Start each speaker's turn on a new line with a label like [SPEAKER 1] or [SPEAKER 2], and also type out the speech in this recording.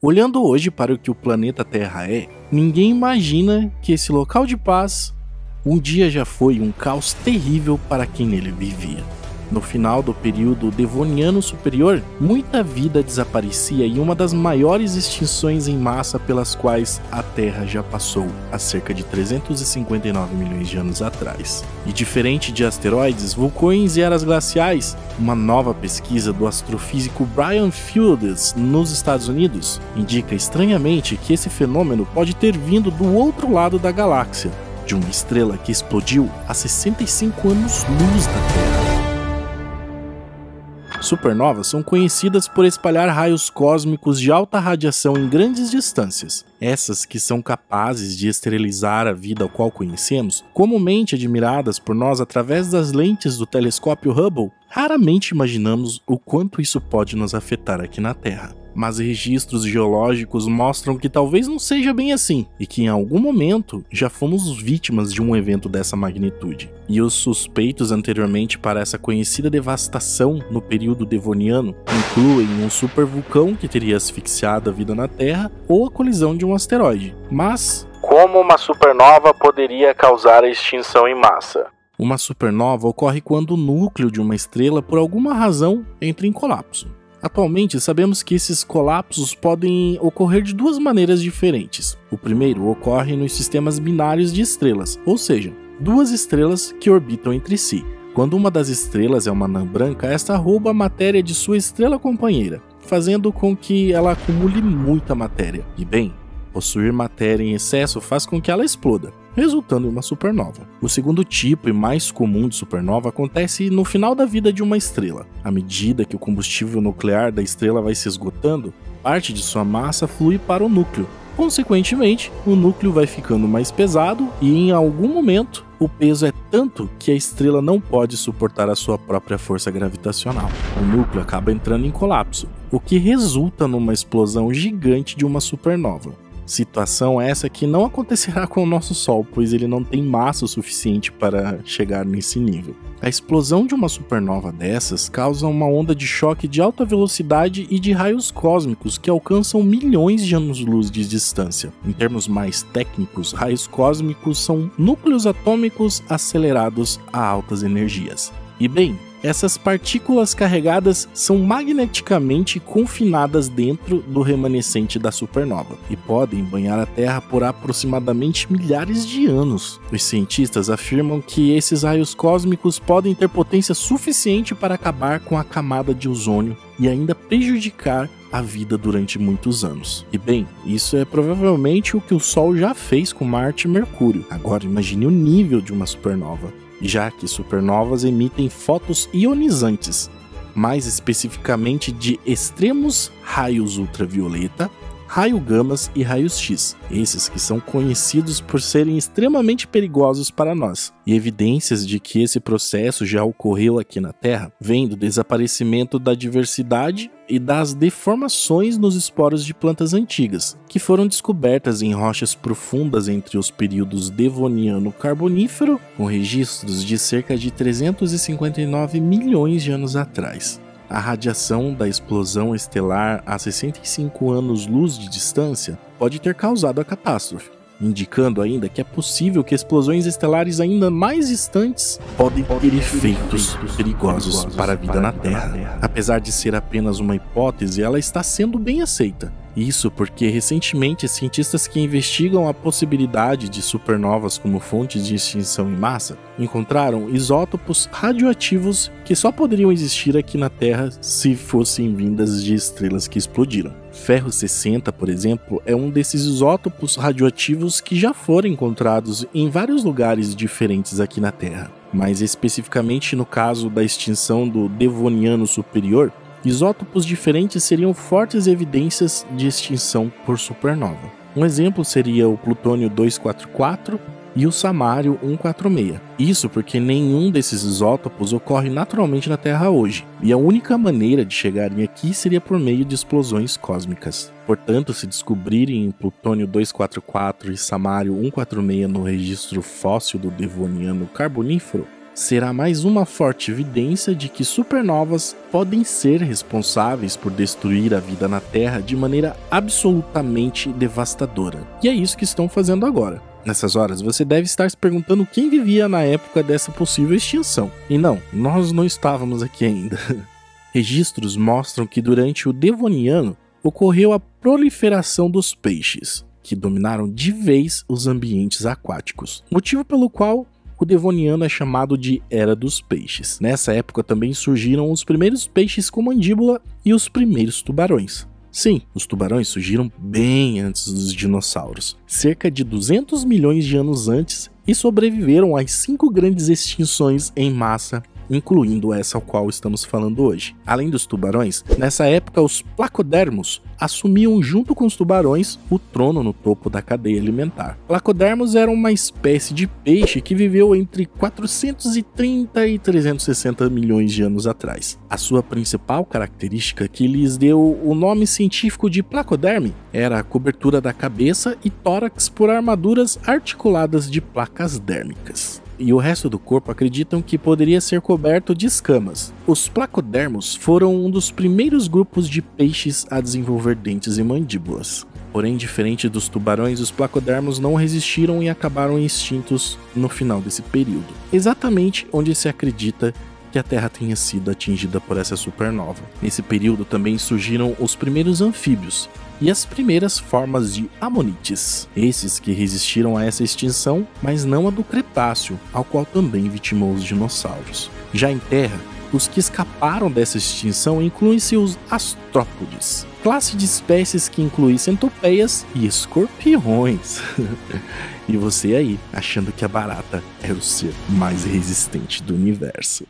[SPEAKER 1] Olhando hoje para o que o planeta Terra é, ninguém imagina que esse local de paz um dia já foi um caos terrível para quem nele vivia. No final do período Devoniano Superior, muita vida desaparecia e uma das maiores extinções em massa pelas quais a Terra já passou há cerca de 359 milhões de anos atrás. E diferente de asteroides, vulcões e eras glaciais, uma nova pesquisa do astrofísico Brian Fields nos Estados Unidos indica estranhamente que esse fenômeno pode ter vindo do outro lado da galáxia, de uma estrela que explodiu há 65 anos-luz da Terra. Supernovas são conhecidas por espalhar raios cósmicos de alta radiação em grandes distâncias. Essas que são capazes de esterilizar a vida ao qual conhecemos, comumente admiradas por nós através das lentes do telescópio Hubble, raramente imaginamos o quanto isso pode nos afetar aqui na Terra mas registros geológicos mostram que talvez não seja bem assim e que em algum momento já fomos vítimas de um evento dessa magnitude. E os suspeitos anteriormente para essa conhecida devastação no período devoniano incluem um supervulcão que teria asfixiado a vida na Terra ou a colisão de um asteroide. Mas como uma supernova poderia causar a extinção em massa? Uma supernova ocorre quando o núcleo de uma estrela, por alguma razão, entra em colapso. Atualmente, sabemos que esses colapsos podem ocorrer de duas maneiras diferentes. O primeiro ocorre nos sistemas binários de estrelas, ou seja, duas estrelas que orbitam entre si. Quando uma das estrelas é uma anã branca, esta rouba a matéria de sua estrela companheira, fazendo com que ela acumule muita matéria. E bem, possuir matéria em excesso faz com que ela exploda resultando em uma supernova. O segundo tipo e mais comum de supernova acontece no final da vida de uma estrela. À medida que o combustível nuclear da estrela vai se esgotando, parte de sua massa flui para o núcleo. Consequentemente, o núcleo vai ficando mais pesado e em algum momento o peso é tanto que a estrela não pode suportar a sua própria força gravitacional. O núcleo acaba entrando em colapso, o que resulta numa explosão gigante de uma supernova. Situação essa que não acontecerá com o nosso Sol, pois ele não tem massa o suficiente para chegar nesse nível. A explosão de uma supernova dessas causa uma onda de choque de alta velocidade e de raios cósmicos que alcançam milhões de anos-luz de distância. Em termos mais técnicos, raios cósmicos são núcleos atômicos acelerados a altas energias. E bem, essas partículas carregadas são magneticamente confinadas dentro do remanescente da supernova e podem banhar a Terra por aproximadamente milhares de anos. Os cientistas afirmam que esses raios cósmicos podem ter potência suficiente para acabar com a camada de ozônio e ainda prejudicar a vida durante muitos anos. E bem, isso é provavelmente o que o Sol já fez com Marte e Mercúrio. Agora imagine o nível de uma supernova já que supernovas emitem fótons ionizantes, mais especificamente de extremos raios ultravioleta, raio gamas e raios X, esses que são conhecidos por serem extremamente perigosos para nós. E evidências de que esse processo já ocorreu aqui na Terra vêm do desaparecimento da diversidade e das deformações nos esporos de plantas antigas, que foram descobertas em rochas profundas entre os períodos Devoniano-Carbonífero, com registros de cerca de 359 milhões de anos atrás a radiação da explosão estelar a 65 anos-luz de distância pode ter causado a catástrofe, indicando ainda que é possível que explosões estelares ainda mais distantes podem ter efeitos perigosos para a vida na Terra. Apesar de ser apenas uma hipótese, ela está sendo bem aceita isso porque recentemente cientistas que investigam a possibilidade de supernovas como fontes de extinção em massa encontraram isótopos radioativos que só poderiam existir aqui na Terra se fossem vindas de estrelas que explodiram. Ferro 60, por exemplo, é um desses isótopos radioativos que já foram encontrados em vários lugares diferentes aqui na Terra. Mas especificamente no caso da extinção do Devoniano Superior, Isótopos diferentes seriam fortes evidências de extinção por supernova. Um exemplo seria o plutônio 244 e o samário 146. Isso porque nenhum desses isótopos ocorre naturalmente na Terra hoje, e a única maneira de chegarem aqui seria por meio de explosões cósmicas. Portanto, se descobrirem plutônio 244 e samário 146 no registro fóssil do Devoniano Carbonífero, será mais uma forte evidência de que supernovas podem ser responsáveis por destruir a vida na Terra de maneira absolutamente devastadora. E é isso que estão fazendo agora. Nessas horas, você deve estar se perguntando quem vivia na época dessa possível extinção. E não, nós não estávamos aqui ainda. Registros mostram que durante o Devoniano ocorreu a proliferação dos peixes, que dominaram de vez os ambientes aquáticos, motivo pelo qual o Devoniano é chamado de Era dos Peixes. Nessa época também surgiram os primeiros peixes com mandíbula e os primeiros tubarões. Sim, os tubarões surgiram bem antes dos dinossauros, cerca de 200 milhões de anos antes, e sobreviveram às cinco grandes extinções em massa incluindo essa ao qual estamos falando hoje. Além dos tubarões, nessa época os placodermos assumiam junto com os tubarões o trono no topo da cadeia alimentar. Placodermos era uma espécie de peixe que viveu entre 430 e 360 milhões de anos atrás. A sua principal característica que lhes deu o nome científico de placoderme era a cobertura da cabeça e tórax por armaduras articuladas de placas dérmicas e o resto do corpo acreditam que poderia ser coberto de escamas. Os placodermos foram um dos primeiros grupos de peixes a desenvolver dentes e mandíbulas. Porém, diferente dos tubarões, os placodermos não resistiram e acabaram extintos no final desse período, exatamente onde se acredita que a Terra tenha sido atingida por essa supernova. Nesse período também surgiram os primeiros anfíbios, e as primeiras formas de amonites, esses que resistiram a essa extinção, mas não a do Cretáceo, ao qual também vitimou os dinossauros. Já em terra, os que escaparam dessa extinção incluem-se os astrópodes, classe de espécies que inclui centopeias e escorpiões. e você aí, achando que a barata era o ser mais resistente do universo.